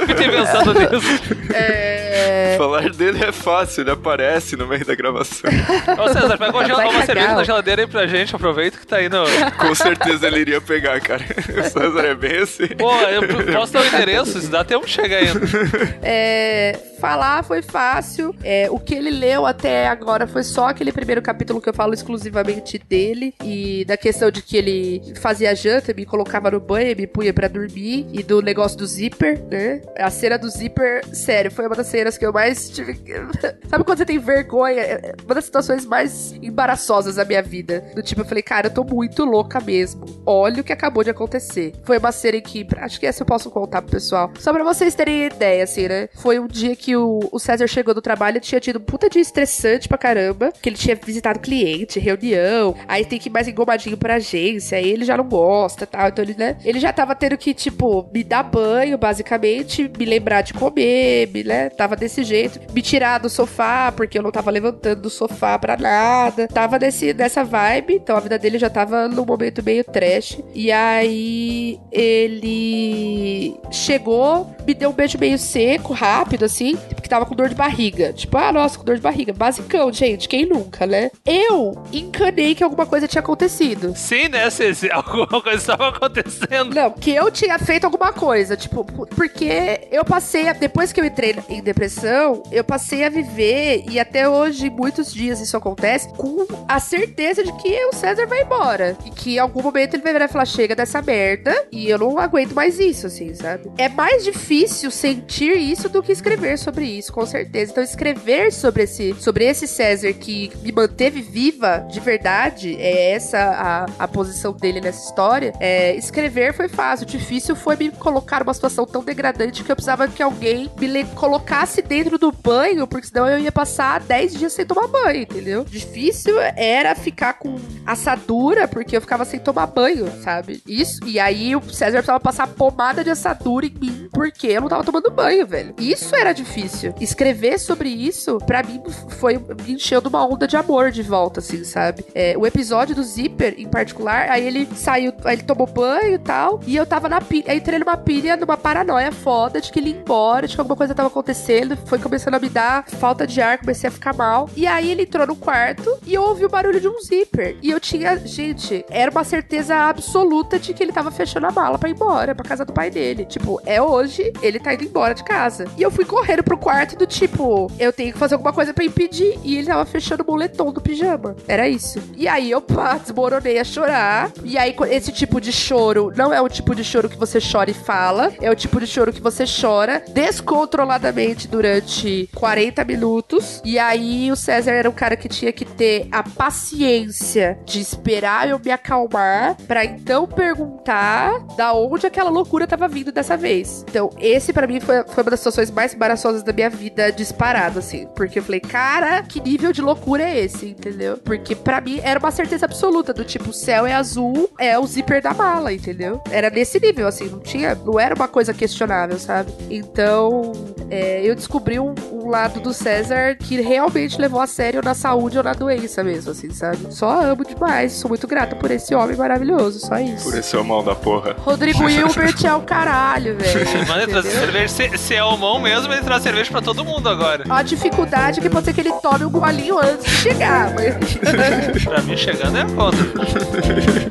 Eu fiquei pensando nisso. É. Falar dele é fácil, ele aparece no meio da gravação. Ô César, pega uma, gel- Vai uma cerveja na geladeira aí pra gente, aproveita que tá aí no... Com certeza ele iria pegar, cara. O César é bem assim. Pô, eu posso dar o endereço, isso dá tempo de chegar ainda. É, falar foi fácil. É, o que ele leu até agora foi só aquele primeiro capítulo que eu falo exclusivamente dele. E da questão de que ele fazia janta, me colocava no banho, me punha pra dormir. E do negócio do zíper, né? A cena do zíper, sério, foi uma das cenas que eu mais tive. Sabe quando você tem vergonha? É Uma das situações mais embaraçosas da minha vida. Do tipo, eu falei, cara, eu tô muito louca mesmo. Olha o que acabou de acontecer. Foi uma cena em que. Acho que essa eu posso contar pro pessoal. Só pra vocês terem ideia, assim, né? Foi um dia que o, o César chegou do trabalho e tinha tido puta dia estressante pra caramba. Que ele tinha visitado cliente, reunião. Aí tem que ir mais engomadinho pra agência. Aí ele já não gosta tal. Então ele, né? Ele já tava tendo que, tipo, me dar banho, basicamente. Me lembrar de comer, me, né? Tava desse jeito. Me tirar do sofá, porque eu não tava levantando do sofá pra nada. Tava nesse, nessa vibe. Então a vida dele já tava num momento meio trash. E aí ele chegou, me deu um beijo meio seco, rápido, assim, porque tava com dor de barriga. Tipo, ah, nossa, com dor de barriga. Basicão, gente, quem nunca, né? Eu encanei que alguma coisa tinha acontecido. Sim, né, Ceci? Alguma coisa estava acontecendo. Não, que eu tinha feito alguma coisa, tipo, porque eu passei, a- depois que eu entrei em depressão, eu passei a viver, e até hoje, muitos dias isso acontece, com a certeza de que o César vai embora. E que em algum momento ele vai virar e falar: chega dessa merda, e eu não aguento mais isso, assim, sabe? É mais difícil sentir isso do que escrever sobre isso, com certeza. Então, escrever sobre esse, sobre esse César que me manteve viva de verdade, é essa a, a posição dele nessa história. É, escrever foi fácil, difícil foi me colocar numa situação tão degradante que eu precisava que alguém me colocasse dentro do banho, porque senão eu ia passar 10 dias sem tomar banho, entendeu? Difícil era ficar com assadura, porque eu ficava sem tomar banho, sabe? Isso. E aí o César precisava passar pomada de assadura em mim, porque eu não tava tomando banho, velho. Isso era difícil. Escrever sobre isso, pra mim, foi me encheu de uma onda de amor de volta, assim, sabe? É, o episódio do Zipper, em particular, aí ele saiu, aí ele tomou banho e tal, e eu tava na pilha, aí entrei numa pilha, numa paranoia foda de que ele ia embora, de que alguma coisa tava acontecendo, foi começando a me dar falta de ar, comecei a ficar mal. E aí ele entrou no quarto e eu ouvi o barulho de um zíper. E eu tinha, gente, era uma certeza absoluta de que ele tava fechando a mala pra ir embora, pra casa do pai dele. Tipo, é hoje, ele tá indo embora de casa. E eu fui correndo pro quarto do tipo, eu tenho que fazer alguma coisa pra impedir. E ele tava fechando o moletom do pijama. Era isso. E aí eu, pá, desmoronei a chorar. E aí, esse tipo de choro não é o tipo de choro que você chora e fala. É o tipo de choro que você chora descontroladamente durante 40 minutos. E aí o César era um cara que tinha que ter a paciência de esperar eu me acalmar pra então perguntar da onde aquela loucura tava vindo dessa vez. Então, esse pra mim foi, foi uma das situações mais embaraçosas da minha vida disparado, assim. Porque eu falei, cara, que nível de loucura é esse, entendeu? Porque pra mim era uma certeza absoluta do tipo, o céu é azul, é o zíper da mala, entendeu? Era nesse nível, assim, não tinha, não era uma coisa questionável, sabe? Então, é, eu descobri um, um lado do César que realmente levou a sério na saúde ou na doença mesmo, assim, sabe? Só amo demais, sou muito grata por esse homem maravilhoso, só isso. Por esse homão da porra. Rodrigo Hilbert é o caralho, velho. Trazer cerveja. Se, se é o mão mesmo, ele traz cerveja pra todo mundo agora. A dificuldade é que pode ser que ele tome um golinho antes de chegar, mas... Pra mim, chegando é a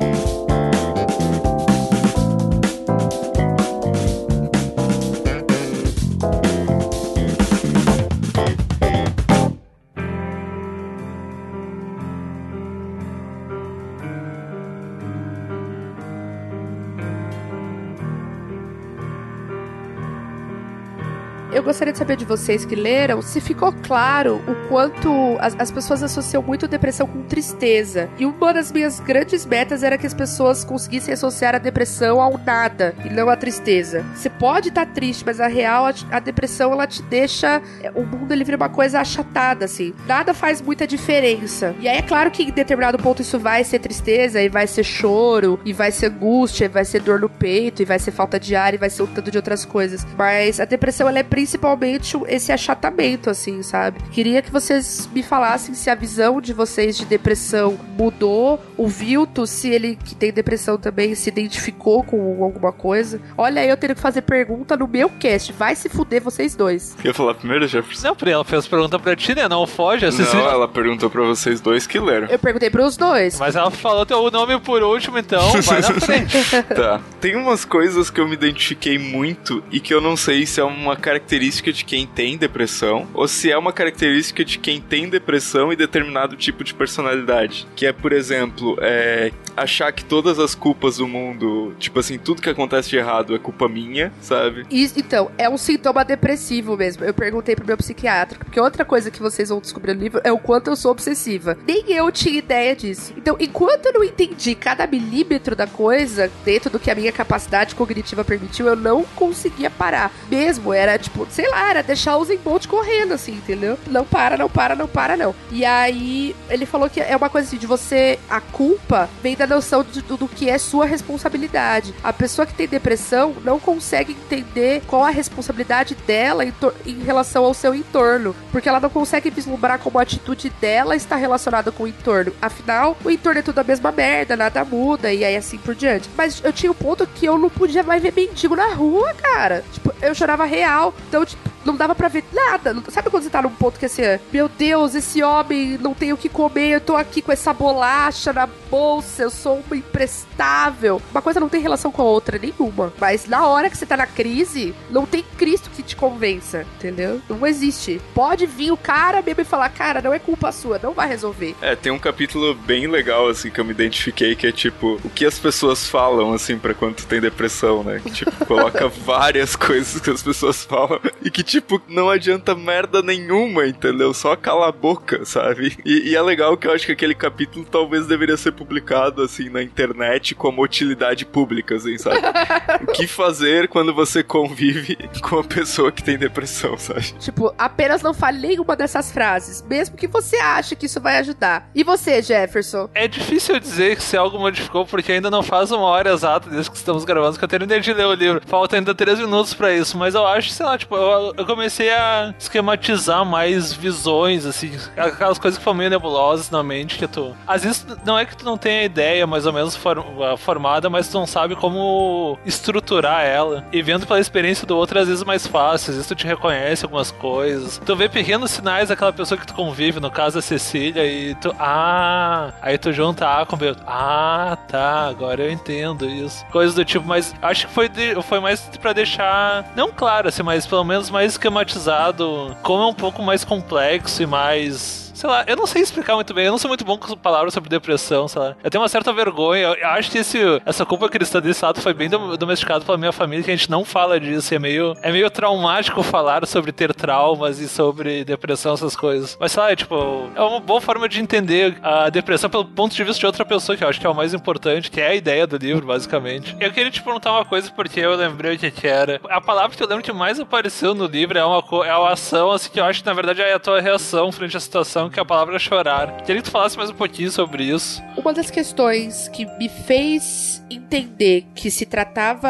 gostaria de saber de vocês que leram se ficou claro o quanto as, as pessoas associam muito depressão com tristeza. E uma das minhas grandes metas era que as pessoas conseguissem associar a depressão ao nada e não à tristeza. Você pode estar tá triste, mas a real, a, a, depressão, ela te deixa. O mundo ele vira uma coisa achatada, assim. Nada faz muita diferença. E aí é claro que em determinado ponto isso vai ser tristeza, e vai ser choro, e vai ser angústia, e vai ser dor no peito, e vai ser falta de ar, e vai ser um tanto de outras coisas. Mas a depressão, ela é principalmente esse achatamento, assim, sabe? Queria que vocês me falassem se a visão de vocês de depressão mudou. O Vilto, se ele que tem depressão também se identificou com alguma coisa. Olha eu tenho que fazer pergunta no meu cast. Vai se fuder vocês dois. Quer falar primeiro, Jefferson? Não, ela fez pergunta pra ti, né? Não foge. Não, se... ela perguntou pra vocês dois que leram. Eu perguntei pros dois. Mas ela falou teu nome por último, então vai na frente. tá. Tem umas coisas que eu me identifiquei muito e que eu não sei se é uma característica de quem tem depressão ou se é uma característica de quem tem depressão e determinado tipo de personalidade. Que é, por exemplo, é, achar que todas as culpas do mundo, tipo assim, tudo que acontece de errado é culpa minha, sabe? Isso, então, é um sintoma depressivo mesmo. Eu perguntei pro meu psiquiatra, porque outra coisa que vocês vão descobrir no livro é o quanto eu sou obsessiva. Nem eu tinha ideia disso. Então, enquanto eu não entendi cada milímetro da coisa, dentro do que a minha capacidade cognitiva permitiu, eu não conseguia parar. Mesmo, era tipo, sei lá, era deixar o Zen Bolt correndo, assim, entendeu? Não para, não para, não para, não. E aí, ele falou que é uma coisa assim, de você, a culpa vem da noção de, do, do que é sua responsabilidade. A pessoa que tem depressão não consegue entender qual a responsabilidade dela em, em relação ao seu entorno, porque ela não consegue vislumbrar como a atitude dela está relacionada com o entorno. Afinal, o entorno é tudo a mesma merda, nada muda e aí assim por diante. Mas eu tinha um ponto que eu não podia mais ver mendigo na rua, cara. Tipo, eu chorava real. Então, tipo, não dava para ver nada. Sabe quando você tá num ponto que assim, meu Deus, esse homem não tem o que comer, eu tô aqui com essa bolacha na bolsa, eu sou uma imprestável. Uma coisa não tem relação com a outra nenhuma. Mas na hora que você tá na crise, não tem Cristo que te convença, entendeu? Não existe. Pode vir o cara mesmo e falar, cara, não é culpa sua, não vai resolver. É, tem um capítulo bem legal, assim, que eu me identifiquei, que é tipo, o que as pessoas falam, assim, pra quando tu tem depressão, né? Que, tipo, coloca várias coisas que as pessoas falam e que, tipo, não adianta merda nenhuma, entendeu? Só cala a boca, sabe? E, e, é legal que eu acho que aquele capítulo talvez deveria ser publicado, assim, na internet como utilidade pública, assim, sabe? o que fazer quando você convive com uma pessoa que tem depressão, sabe? Tipo, apenas não fale nenhuma dessas frases, mesmo que você ache que isso vai ajudar. E você, Jefferson? É difícil dizer se algo modificou, porque ainda não faz uma hora exata desde que estamos gravando, que eu terminei de ler o livro. Falta ainda três minutos para isso, mas eu acho, sei lá, tipo, eu, eu comecei a esquematizar mais visões, assim, aquelas coisas que foram meio nebulosas na mente que tu. Às vezes não é que tu não tenha ideia mais ou menos for, formada, mas tu não sabe como estruturar ela. E vendo pela experiência do outro, às vezes é mais fácil, às vezes tu te reconhece algumas coisas. Tu vê pequenos sinais daquela pessoa que tu convive, no caso a Cecília, e tu. Ah! Aí tu junta A com B. Ah, tá, agora eu entendo isso. Coisas do tipo, mas acho que foi, de, foi mais para deixar. Não claro, assim, mas pelo menos mais esquematizado. Como é um pouco mais complexo e mais sei lá, eu não sei explicar muito bem, eu não sou muito bom com palavras sobre depressão, sei lá. Eu tenho uma certa vergonha, eu acho que esse, essa culpa cristã desse ato foi bem domesticado pela minha família, que a gente não fala disso, é meio, é meio traumático falar sobre ter traumas e sobre depressão, essas coisas. Mas sei lá, é, tipo, é uma boa forma de entender a depressão pelo ponto de vista de outra pessoa, que eu acho que é o mais importante, que é a ideia do livro, basicamente. Eu queria te perguntar uma coisa, porque eu lembrei o que, que era. A palavra que eu lembro que mais apareceu no livro é uma, é uma ação, assim, que eu acho que na verdade é a tua reação frente à situação que a palavra chorar. Queria que tu falasse mais um pouquinho sobre isso. Uma das questões que me fez entender que se tratava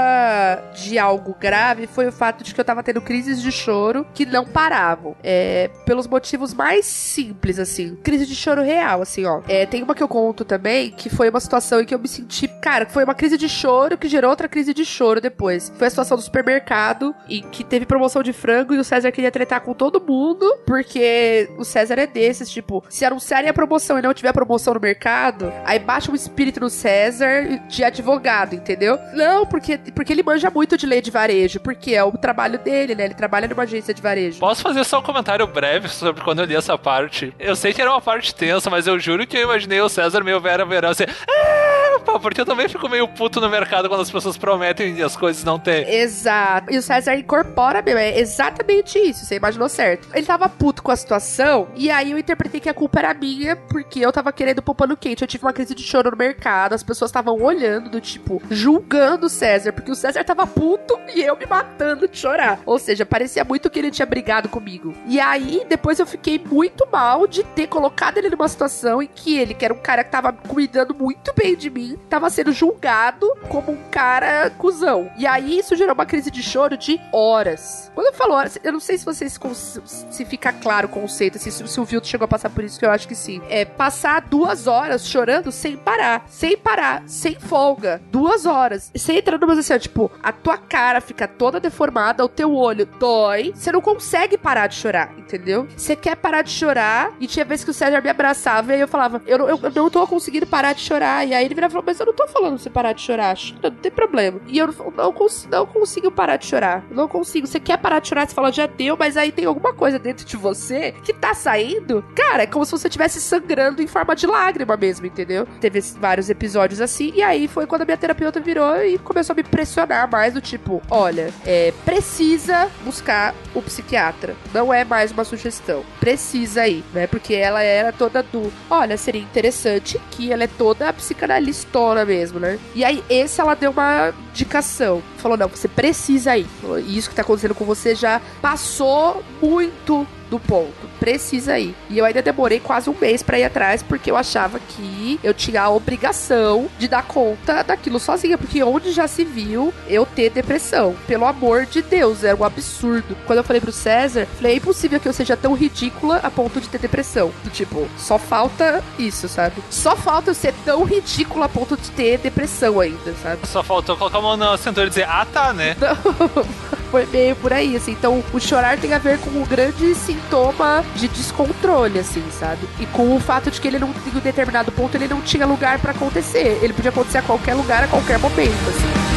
de algo grave foi o fato de que eu tava tendo crises de choro que não paravam. É, pelos motivos mais simples, assim. Crise de choro real, assim, ó. É, tem uma que eu conto também, que foi uma situação em que eu me senti. Cara, foi uma crise de choro que gerou outra crise de choro depois. Foi a situação do supermercado, em que teve promoção de frango e o César queria tretar com todo mundo, porque o César é desses, tipo, se anunciarem a promoção e não tiver promoção no mercado, aí baixa um espírito no César de advogado, entendeu? Não, porque, porque ele manja muito de lei de varejo, porque é o trabalho dele, né? Ele trabalha numa agência de varejo. Posso fazer só um comentário breve sobre quando eu li essa parte? Eu sei que era uma parte tensa, mas eu juro que eu imaginei o César meio vera verão assim. Ah, porque eu também fico meio puto no mercado quando as pessoas prometem e as coisas não tem. Exato. E o César incorpora mesmo. É exatamente isso. Você imaginou certo. Ele tava puto com a situação. E aí eu interpretei que a culpa era minha, porque eu tava querendo pôr pano quente. Eu tive uma crise de choro no mercado. As pessoas estavam olhando, do tipo, julgando o César. Porque o César tava puto e eu me matando de chorar. Ou seja, parecia muito que ele tinha brigado comigo. E aí, depois eu fiquei muito mal de ter colocado ele numa situação em que ele, que era um cara que tava cuidando muito bem de mim, tava sendo julgado como um cara cuzão. E aí isso gerou uma crise de choro de horas. Quando eu falo horas, eu não sei se vocês se fica claro o conceito, assim, se, o Vilto chegou a passar por isso, que eu acho que sim. É passar duas horas chorando sem parar, sem parar, sem folga. Duas horas. Você entra numa assim, ó, tipo, a tua cara fica toda deformada, o teu olho dói, você não consegue parar de chorar, entendeu? Você quer parar de chorar, e tinha vezes que o César me abraçava, e aí eu falava, eu, eu, eu não tô conseguindo parar de chorar. E aí ele virava falou, mas eu não tô falando pra você parar de chorar, chora, não tem problema. E eu não, cons- não consigo parar de chorar. Não consigo. Você quer parar de chorar, você fala, já deu, mas aí tem alguma coisa dentro de você que tá saindo. Cara, é como se você estivesse sangrando em forma de lágrima mesmo, entendeu? Teve vários episódios assim, e aí foi quando a minha terapeuta virou e começou a me pressionar mais do tipo, olha, é, precisa buscar o psiquiatra. Não é mais uma sugestão. Precisa ir, né? Porque ela era toda do, olha, seria interessante que ela é toda mesmo, né? E aí esse ela deu uma indicação. Falou, não, você precisa ir. Isso que tá acontecendo com você já passou muito do ponto. Precisa ir. E eu ainda demorei quase um mês pra ir atrás, porque eu achava que eu tinha a obrigação de dar conta daquilo sozinha. Porque onde já se viu eu ter depressão? Pelo amor de Deus, era um absurdo. Quando eu falei pro César, falei, é impossível que eu seja tão ridícula a ponto de ter depressão. Do tipo, só falta isso, sabe? Só falta eu ser tão ridícula a ponto de ter depressão ainda, sabe? Só faltou colocar a mão na cintura e dizer, ah tá, né? Foi meio por aí, assim. Então, o chorar tem a ver com um grande sintoma de descontrole, assim, sabe? E com o fato de que ele não, em um determinado ponto, ele não tinha lugar pra acontecer. Ele podia acontecer a qualquer lugar, a qualquer momento, assim.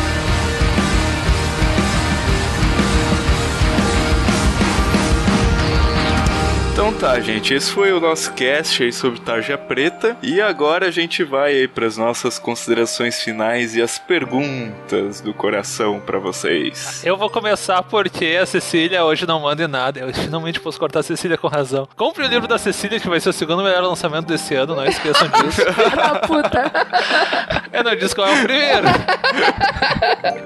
Então tá, gente, esse foi o nosso cast aí sobre Tarja Preta. E agora a gente vai aí pras nossas considerações finais e as perguntas do coração pra vocês. Eu vou começar porque a Cecília hoje não manda em nada. Eu finalmente posso cortar a Cecília com razão. Compre o livro da Cecília, que vai ser o segundo melhor lançamento desse ano, não esqueçam disso. Ah, puta. Eu não disse qual é o primeiro.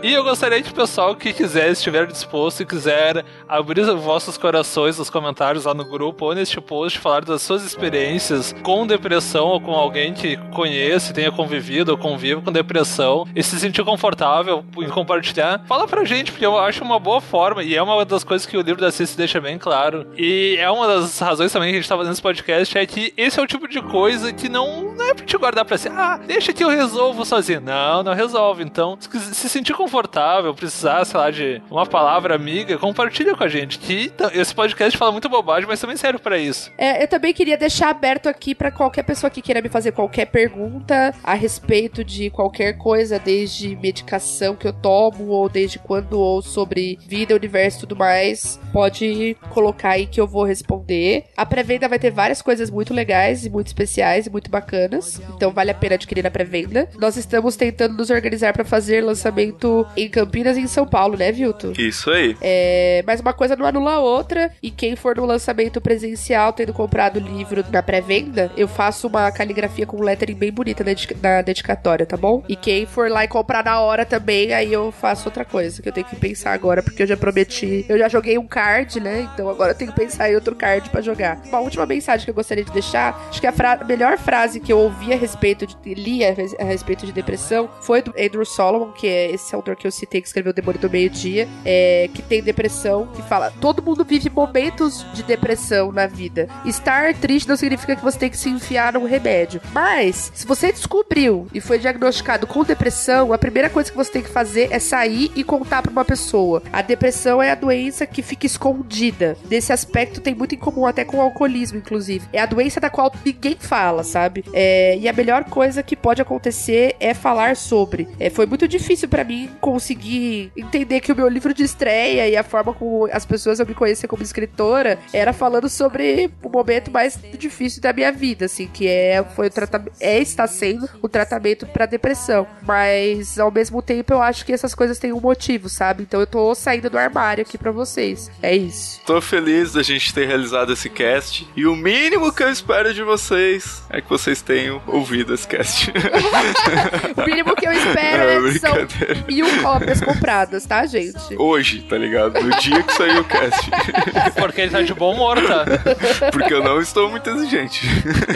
e eu gostaria o pessoal que quiser, estiver disposto e quiser abrir os vossos corações nos comentários lá no grupo ou neste post, falar das suas experiências com depressão ou com alguém que conhece, tenha convivido ou convive com depressão e se sentir confortável em compartilhar, fala pra gente, porque eu acho uma boa forma e é uma das coisas que o livro da Cici deixa bem claro. E é uma das razões também que a gente tá fazendo esse podcast, é que esse é o tipo de coisa que não, não é pra te guardar pra si, ah, deixa que eu resolvo sozinho. Não, não resolve. Então, se sentir confortável, precisar, sei lá, de uma palavra amiga, compartilha com a gente. Que esse podcast fala muito bobagem, mas também serve pra isso. É, eu também queria deixar aberto aqui pra qualquer pessoa que queira me fazer qualquer pergunta a respeito de qualquer coisa, desde medicação que eu tomo, ou desde quando, ou sobre vida, universo e tudo mais. Pode colocar aí que eu vou responder. A pré-venda vai ter várias coisas muito legais e muito especiais e muito bacanas. Então vale a pena adquirir na pré-venda. Nós estamos tentando nos organizar pra fazer lançamento em Campinas e em São Paulo, né, Vilto? Isso aí. É, mas uma coisa não anula a outra. E quem for no lançamento presencial, tendo comprado o livro na pré-venda, eu faço uma caligrafia com lettering bem bonita na, dedica- na dedicatória, tá bom? E quem for lá e comprar na hora também, aí eu faço outra coisa que eu tenho que pensar agora, porque eu já prometi. Eu já joguei um card, né? Então agora eu tenho que pensar em outro card pra jogar. Uma última mensagem que eu gostaria de deixar: acho que a, fra- melhor frase que eu ouvi a respeito de. li a, res- de depressão foi do Andrew Solomon, que é esse autor que eu citei, que escreveu Demônio do Meio-Dia, é, que tem depressão, que fala: todo mundo vive momentos de depressão na vida. Estar triste não significa que você tem que se enfiar num remédio. Mas, se você descobriu e foi diagnosticado com depressão, a primeira coisa que você tem que fazer é sair e contar pra uma pessoa. A depressão é a doença que fica escondida. Nesse aspecto tem muito em comum até com o alcoolismo, inclusive. É a doença da qual ninguém fala, sabe? É, e a melhor coisa que pode acontecer é falar sobre. É, foi muito difícil para mim conseguir entender que o meu livro de estreia e a forma como as pessoas eu me conhecer como escritora era falando sobre o momento mais difícil da minha vida, assim, que é foi o tratamento é está sendo o tratamento para depressão. Mas ao mesmo tempo eu acho que essas coisas têm um motivo, sabe? Então eu tô saindo do armário aqui para vocês. É isso. Tô feliz da gente ter realizado esse cast e o mínimo que eu espero de vocês é que vocês tenham ouvido esse cast. o mínimo que eu espero É, é, são mil cópias compradas, tá, gente? Hoje, tá ligado? No dia que saiu o cast. Porque ele tá de bom humor, tá? Porque eu não estou muito exigente.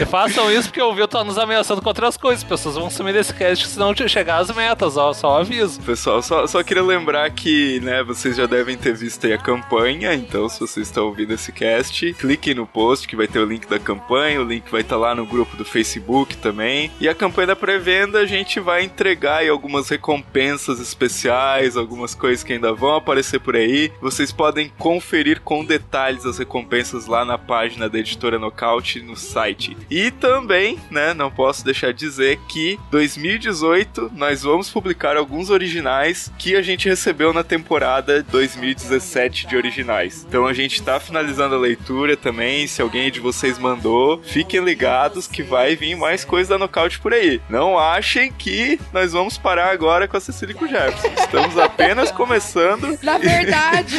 E façam isso porque o Viu tá nos ameaçando com outras coisas. As pessoas vão sumir desse cast se não chegar às metas, ó. Só aviso. Pessoal, só, só queria lembrar que, né, vocês já devem ter visto aí a campanha, então se vocês estão ouvindo esse cast, cliquem no post que vai ter o link da campanha, o link vai estar lá no grupo do Facebook também. E a campanha da pré-venda a gente vai entregar aí algumas recompensas especiais, algumas coisas que ainda vão aparecer por aí. Vocês podem conferir com detalhes as recompensas lá na página da editora Nocaute no site. E também, né, não posso deixar de dizer que 2018 nós vamos publicar alguns originais que a gente recebeu na temporada 2017 de originais. Então a gente tá finalizando a leitura também. Se alguém de vocês mandou, fiquem ligados que vai vir mais coisa da Nocaute por aí. Não achem que nós vamos parar agora com a Cecília e com o Jefferson. Estamos apenas começando Na verdade,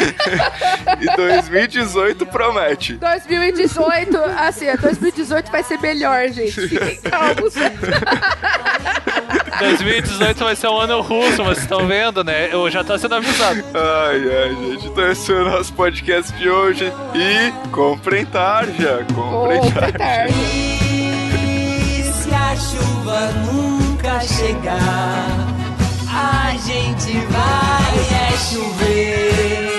e 2018 promete. 2018, assim, 2018 vai ser melhor, gente. Fiquem calmos. 2018 vai ser um ano russo, vocês estão vendo, né? Eu já tá sendo avisado. Ai, ai, gente. Então esse foi o nosso podcast de hoje. E comprem tarja, comprem tarja. tarde. E se a chuva nunca pra chegar. A gente vai é chover.